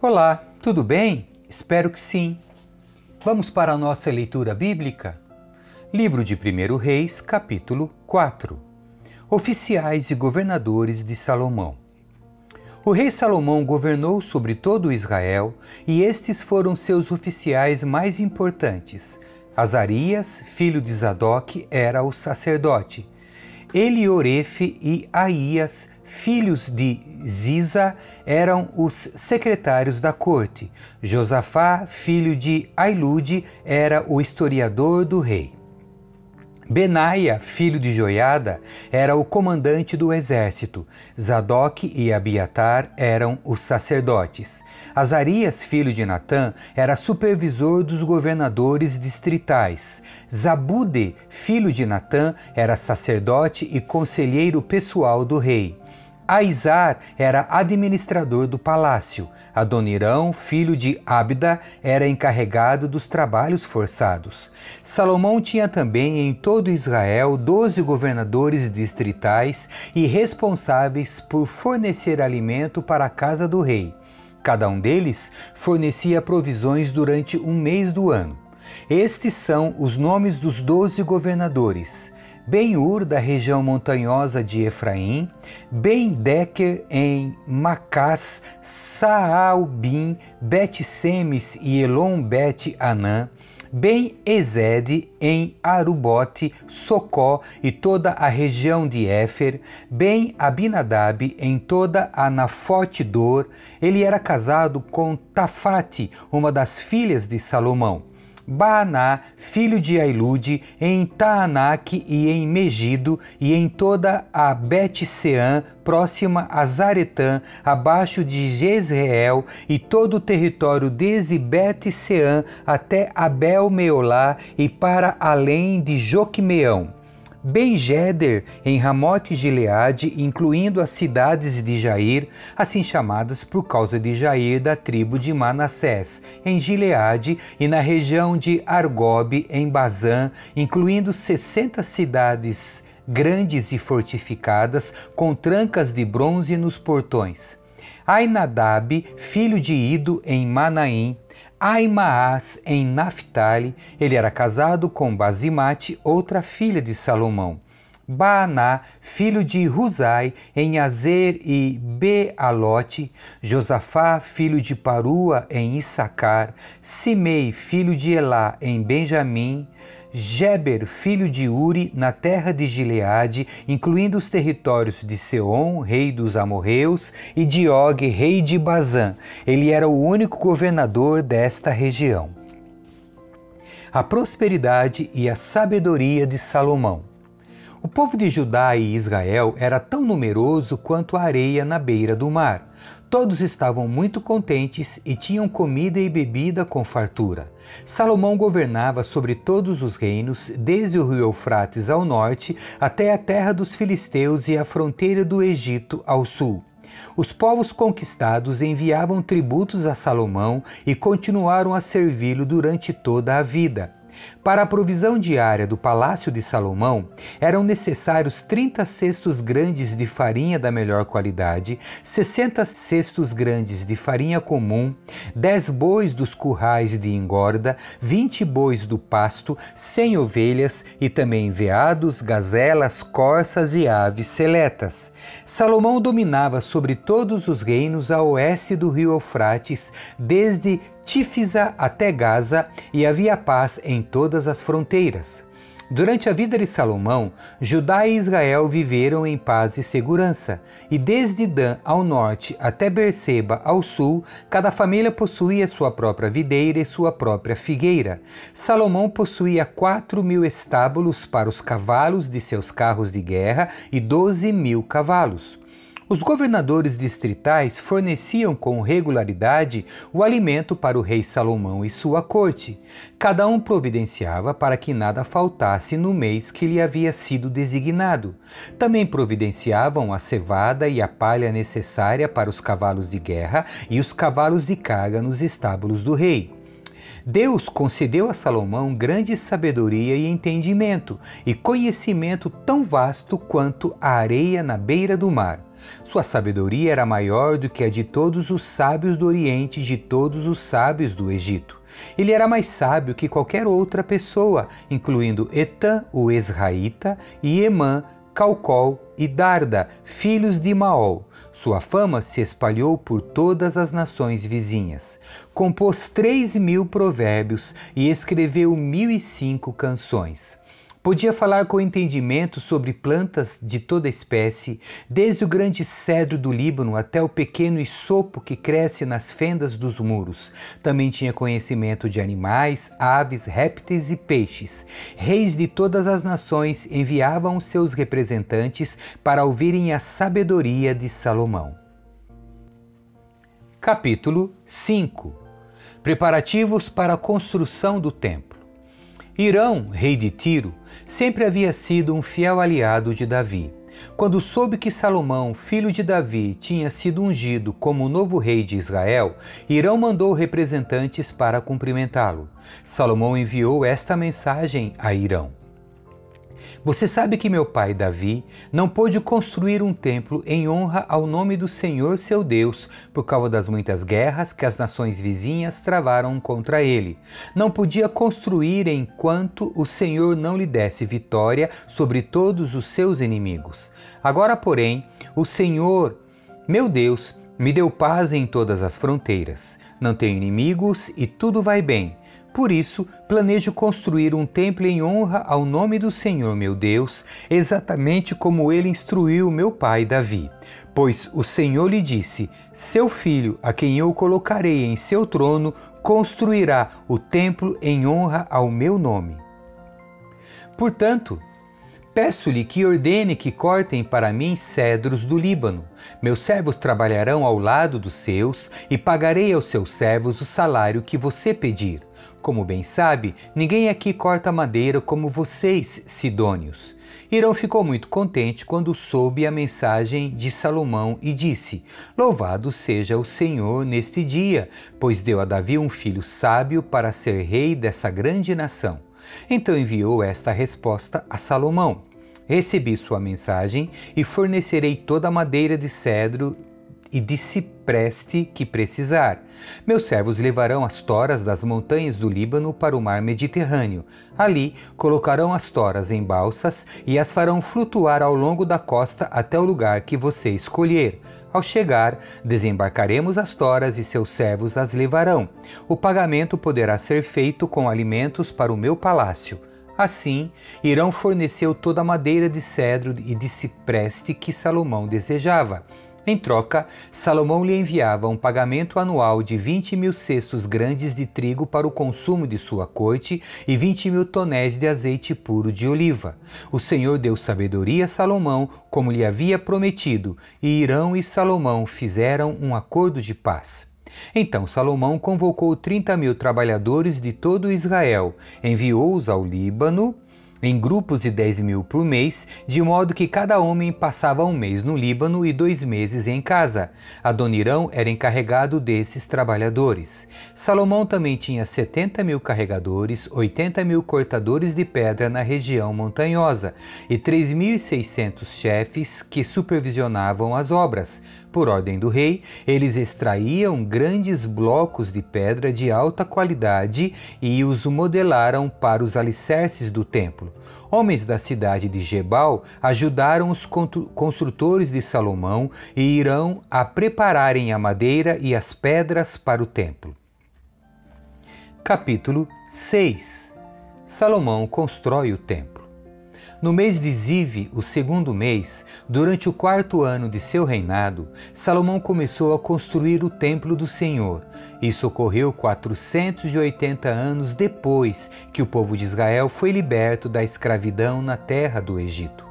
Olá, tudo bem? Espero que sim. Vamos para a nossa leitura bíblica? Livro de 1 Reis, capítulo 4 Oficiais e governadores de Salomão. O rei Salomão governou sobre todo Israel e estes foram seus oficiais mais importantes. Azarias, filho de Zadok, era o sacerdote. Eliorefe e Aías, filhos de Ziza, eram os secretários da corte. Josafá, filho de Ailude, era o historiador do rei. Benaia, filho de Joiada, era o comandante do exército. Zadok e Abiatar eram os sacerdotes. Azarias, filho de Natã, era supervisor dos governadores distritais. Zabude, filho de Natã, era sacerdote e conselheiro pessoal do rei. Aizar era administrador do palácio. Adonirão, filho de Abda, era encarregado dos trabalhos forçados. Salomão tinha também em todo Israel doze governadores distritais e responsáveis por fornecer alimento para a casa do rei. Cada um deles fornecia provisões durante um mês do ano. Estes são os nomes dos doze governadores. Ben-Ur, da região montanhosa de Efraim, Ben-Deker em Macás, Saalbim, Bet-Semes e Elon-Bet-Anã, Ben-Ezed em Arubote, Socó e toda a região de Éfer, Ben-Abinadab em toda a Nafote-Dor. Ele era casado com Tafate, uma das filhas de Salomão. Baaná, filho de Ailude, em Taanac e em Megido, e em toda a Bet-Seã, próxima a Zaretã, abaixo de Jezreel, e todo o território desde Bet-Seã até Abel-Meolá, e para além de Joquimeão Ben-Jeder em Ramote Gileade, incluindo as cidades de Jair, assim chamadas por causa de Jair da tribo de Manassés, em Gileade e na região de Argob, em Bazã, incluindo 60 cidades grandes e fortificadas, com trancas de bronze nos portões. Ainadab, filho de Ido, em Manaim, Aimaas em Naphtali, ele era casado com Bazimate, outra filha de Salomão. Baaná, filho de Ruzai, em Azer e Bealote, Josafá, filho de Parua, em Issacar, Simei, filho de Elá, em Benjamim, Geber, filho de Uri, na terra de Gileade, incluindo os territórios de Seom, rei dos amorreus, e de Og, rei de Bazã. Ele era o único governador desta região. A prosperidade e a sabedoria de Salomão. O povo de Judá e Israel era tão numeroso quanto a areia na beira do mar. Todos estavam muito contentes e tinham comida e bebida com fartura. Salomão governava sobre todos os reinos, desde o rio Eufrates ao norte até a terra dos filisteus e a fronteira do Egito ao sul. Os povos conquistados enviavam tributos a Salomão e continuaram a servi-lo durante toda a vida. Para a provisão diária do palácio de Salomão, eram necessários 30 cestos grandes de farinha da melhor qualidade, 60 cestos grandes de farinha comum, 10 bois dos currais de engorda, 20 bois do pasto, 100 ovelhas e também veados, gazelas, corças e aves seletas. Salomão dominava sobre todos os reinos a oeste do rio Eufrates, desde Tífisa até Gaza, e havia paz em todas as fronteiras. Durante a vida de Salomão, Judá e Israel viveram em paz e segurança, e desde Dan ao norte até Berseba ao sul, cada família possuía sua própria videira e sua própria figueira. Salomão possuía quatro mil estábulos para os cavalos de seus carros de guerra e doze mil cavalos. Os governadores distritais forneciam com regularidade o alimento para o rei Salomão e sua corte. Cada um providenciava para que nada faltasse no mês que lhe havia sido designado. Também providenciavam a cevada e a palha necessária para os cavalos de guerra e os cavalos de carga nos estábulos do rei. Deus concedeu a Salomão grande sabedoria e entendimento, e conhecimento tão vasto quanto a areia na beira do mar. Sua sabedoria era maior do que a de todos os sábios do Oriente e de todos os sábios do Egito. Ele era mais sábio que qualquer outra pessoa, incluindo Etã, o Esraíta, e Emã, Calcol e Darda, filhos de Maol. Sua fama se espalhou por todas as nações vizinhas. Compôs três mil provérbios e escreveu mil e cinco canções. Podia falar com entendimento sobre plantas de toda espécie, desde o grande cedro do Líbano até o pequeno isopo que cresce nas fendas dos muros. Também tinha conhecimento de animais, aves, répteis e peixes. Reis de todas as nações enviavam seus representantes para ouvirem a sabedoria de Salomão. Capítulo 5 Preparativos para a construção do templo. Irão, rei de Tiro, sempre havia sido um fiel aliado de Davi. Quando soube que Salomão, filho de Davi, tinha sido ungido como novo rei de Israel, Irão mandou representantes para cumprimentá-lo. Salomão enviou esta mensagem a Irão: você sabe que meu pai Davi não pôde construir um templo em honra ao nome do Senhor seu Deus, por causa das muitas guerras que as nações vizinhas travaram contra ele. Não podia construir enquanto o Senhor não lhe desse vitória sobre todos os seus inimigos. Agora, porém, o Senhor, meu Deus, me deu paz em todas as fronteiras. Não tenho inimigos e tudo vai bem. Por isso, planejo construir um templo em honra ao nome do Senhor meu Deus, exatamente como ele instruiu meu pai Davi. Pois o Senhor lhe disse: Seu filho, a quem eu colocarei em seu trono, construirá o templo em honra ao meu nome. Portanto, Peço-lhe que ordene que cortem para mim cedros do Líbano. Meus servos trabalharão ao lado dos seus, e pagarei aos seus servos o salário que você pedir. Como bem sabe, ninguém aqui corta madeira como vocês, sidônios. Irão ficou muito contente quando soube a mensagem de Salomão e disse: Louvado seja o Senhor neste dia, pois deu a Davi um filho sábio para ser rei dessa grande nação. Então enviou esta resposta a Salomão: Recebi sua mensagem e fornecerei toda a madeira de cedro e de cipreste que precisar. Meus servos levarão as toras das montanhas do Líbano para o mar Mediterrâneo. Ali colocarão as toras em balsas e as farão flutuar ao longo da costa até o lugar que você escolher. Ao chegar, desembarcaremos as toras e seus servos as levarão. O pagamento poderá ser feito com alimentos para o meu palácio. Assim, Irão forneceu toda a madeira de cedro e de cipreste que Salomão desejava. Em troca, Salomão lhe enviava um pagamento anual de 20 mil cestos grandes de trigo para o consumo de sua corte e 20 mil tonéis de azeite puro de oliva. O Senhor deu sabedoria a Salomão, como lhe havia prometido, e Irão e Salomão fizeram um acordo de paz. Então Salomão convocou 30 mil trabalhadores de todo Israel, enviou-os ao Líbano em grupos de 10 mil por mês, de modo que cada homem passava um mês no Líbano e dois meses em casa. Adonirão era encarregado desses trabalhadores. Salomão também tinha 70 mil carregadores, 80 mil cortadores de pedra na região montanhosa e 3.600 chefes que supervisionavam as obras. Por ordem do rei, eles extraíam grandes blocos de pedra de alta qualidade e os modelaram para os alicerces do templo. Homens da cidade de Gebal ajudaram os construtores de Salomão e irão a prepararem a madeira e as pedras para o templo. Capítulo 6 Salomão constrói o templo. No mês de Zive, o segundo mês, durante o quarto ano de seu reinado, Salomão começou a construir o templo do Senhor. Isso ocorreu 480 anos depois que o povo de Israel foi liberto da escravidão na terra do Egito.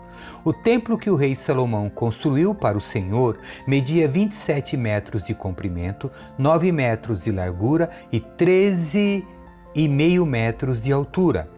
O templo que o rei Salomão construiu para o Senhor media 27 metros de comprimento, 9 metros de largura e 13,5 metros de altura.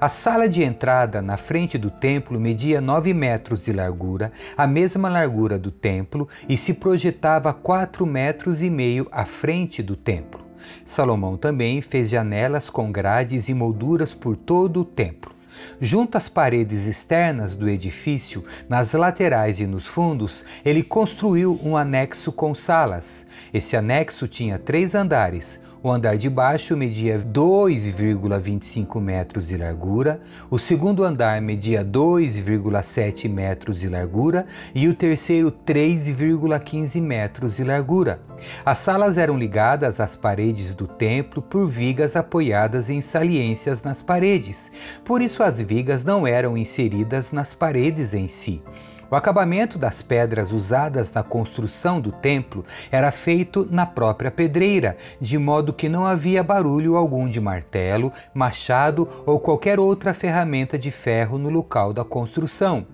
A sala de entrada na frente do templo media 9 metros de largura, a mesma largura do templo, e se projetava 4 metros e meio à frente do templo. Salomão também fez janelas com grades e molduras por todo o templo. Junto às paredes externas do edifício, nas laterais e nos fundos, ele construiu um anexo com salas. Esse anexo tinha três andares, o andar de baixo media 2,25 metros de largura, o segundo andar media 2,7 metros de largura e o terceiro 3,15 metros de largura. As salas eram ligadas às paredes do templo por vigas apoiadas em saliências nas paredes, por isso as vigas não eram inseridas nas paredes em si. O acabamento das pedras usadas na construção do templo era feito na própria pedreira, de modo que não havia barulho algum de martelo, machado ou qualquer outra ferramenta de ferro no local da construção.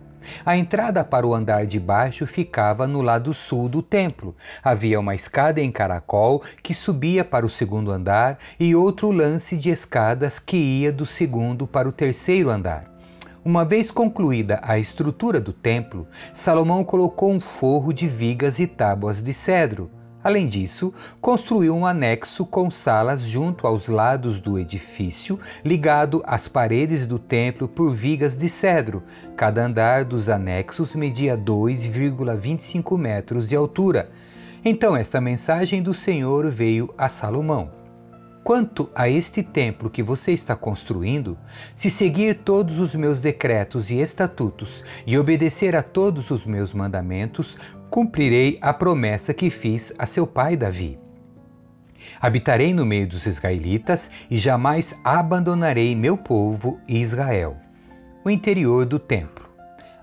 A entrada para o andar de baixo ficava no lado sul do templo. Havia uma escada em caracol que subia para o segundo andar e outro lance de escadas que ia do segundo para o terceiro andar. Uma vez concluída a estrutura do templo, Salomão colocou um forro de vigas e tábuas de cedro. Além disso, construiu um anexo com salas junto aos lados do edifício, ligado às paredes do templo por vigas de cedro. Cada andar dos anexos media 2,25 metros de altura. Então, esta mensagem do Senhor veio a Salomão. Quanto a este templo que você está construindo, se seguir todos os meus decretos e estatutos e obedecer a todos os meus mandamentos, cumprirei a promessa que fiz a seu pai Davi. Habitarei no meio dos israelitas e jamais abandonarei meu povo Israel. O interior do templo.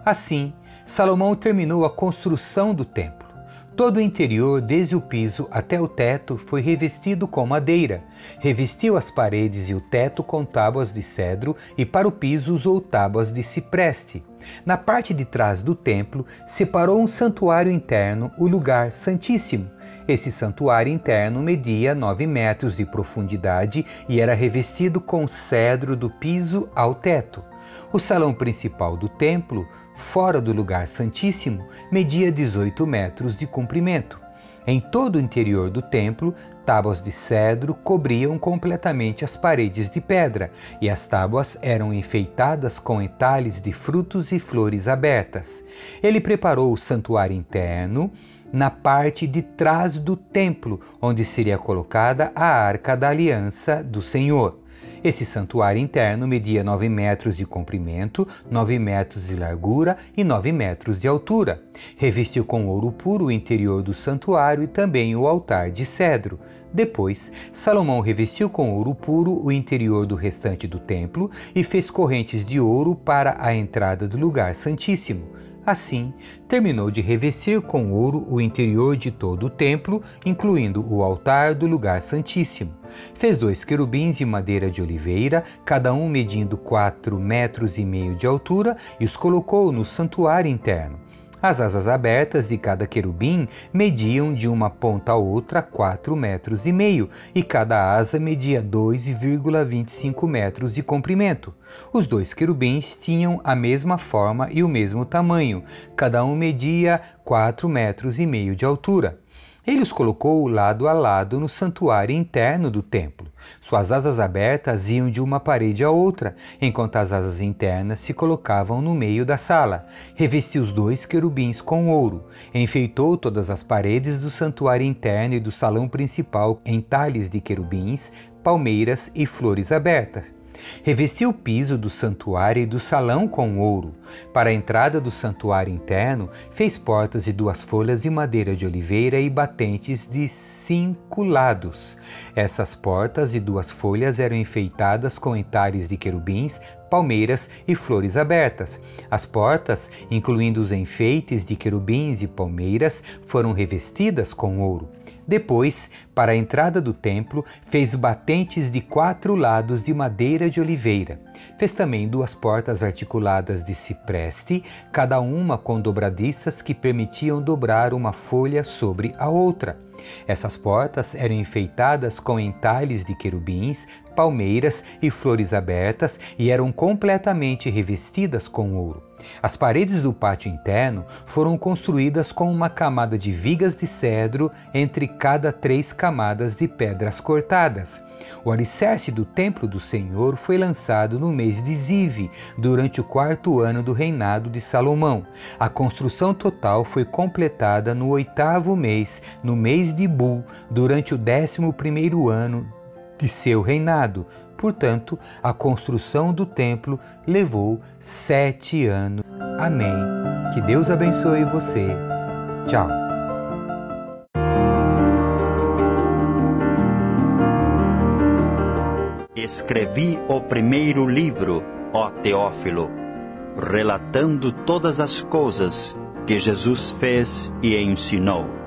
Assim, Salomão terminou a construção do templo. Todo o interior, desde o piso até o teto, foi revestido com madeira. Revestiu as paredes e o teto com tábuas de cedro e para o piso usou tábuas de cipreste. Na parte de trás do templo, separou um santuário interno, o lugar santíssimo. Esse santuário interno media 9 metros de profundidade e era revestido com cedro do piso ao teto. O salão principal do templo fora do lugar santíssimo, media 18 metros de comprimento. Em todo o interior do templo, tábuas de cedro cobriam completamente as paredes de pedra, e as tábuas eram enfeitadas com entalhes de frutos e flores abertas. Ele preparou o santuário interno na parte de trás do templo, onde seria colocada a arca da aliança do Senhor. Esse santuário interno media 9 metros de comprimento, 9 metros de largura e 9 metros de altura. Revestiu com ouro puro o interior do santuário e também o altar de cedro. Depois, Salomão revestiu com ouro puro o interior do restante do templo e fez correntes de ouro para a entrada do lugar santíssimo. Assim, terminou de revestir com ouro o interior de todo o templo, incluindo o altar do lugar santíssimo. Fez dois querubins de madeira de oliveira, cada um medindo quatro metros e meio de altura, e os colocou no santuário interno. As asas abertas de cada querubim mediam de uma ponta a outra quatro metros e meio, e cada asa media 2,25 metros de comprimento. Os dois querubins tinham a mesma forma e o mesmo tamanho, cada um media quatro metros e meio de altura. Ele os colocou lado a lado no santuário interno do templo. Suas asas abertas iam de uma parede a outra, enquanto as asas internas se colocavam no meio da sala. Revestiu os dois querubins com ouro. Enfeitou todas as paredes do santuário interno e do salão principal em talhes de querubins, palmeiras e flores abertas. Revestiu o piso do santuário e do salão com ouro. Para a entrada do santuário interno, fez portas de duas folhas de madeira de oliveira e batentes de cinco lados. Essas portas de duas folhas eram enfeitadas com entalhes de querubins, palmeiras e flores abertas. As portas, incluindo os enfeites de querubins e palmeiras, foram revestidas com ouro. Depois, para a entrada do templo, fez batentes de quatro lados de madeira de oliveira. Fez também duas portas articuladas de cipreste, cada uma com dobradiças que permitiam dobrar uma folha sobre a outra. Essas portas eram enfeitadas com entalhes de querubins, palmeiras e flores abertas e eram completamente revestidas com ouro. As paredes do pátio interno foram construídas com uma camada de vigas de cedro entre cada três camadas de pedras cortadas. O alicerce do templo do Senhor foi lançado no mês de Zive, durante o quarto ano do reinado de Salomão. A construção total foi completada no oitavo mês, no mês de Bu, durante o décimo primeiro ano de seu reinado. Portanto, a construção do templo levou sete anos. Amém. Que Deus abençoe você. Tchau. Escrevi o primeiro livro, ó Teófilo, relatando todas as coisas que Jesus fez e ensinou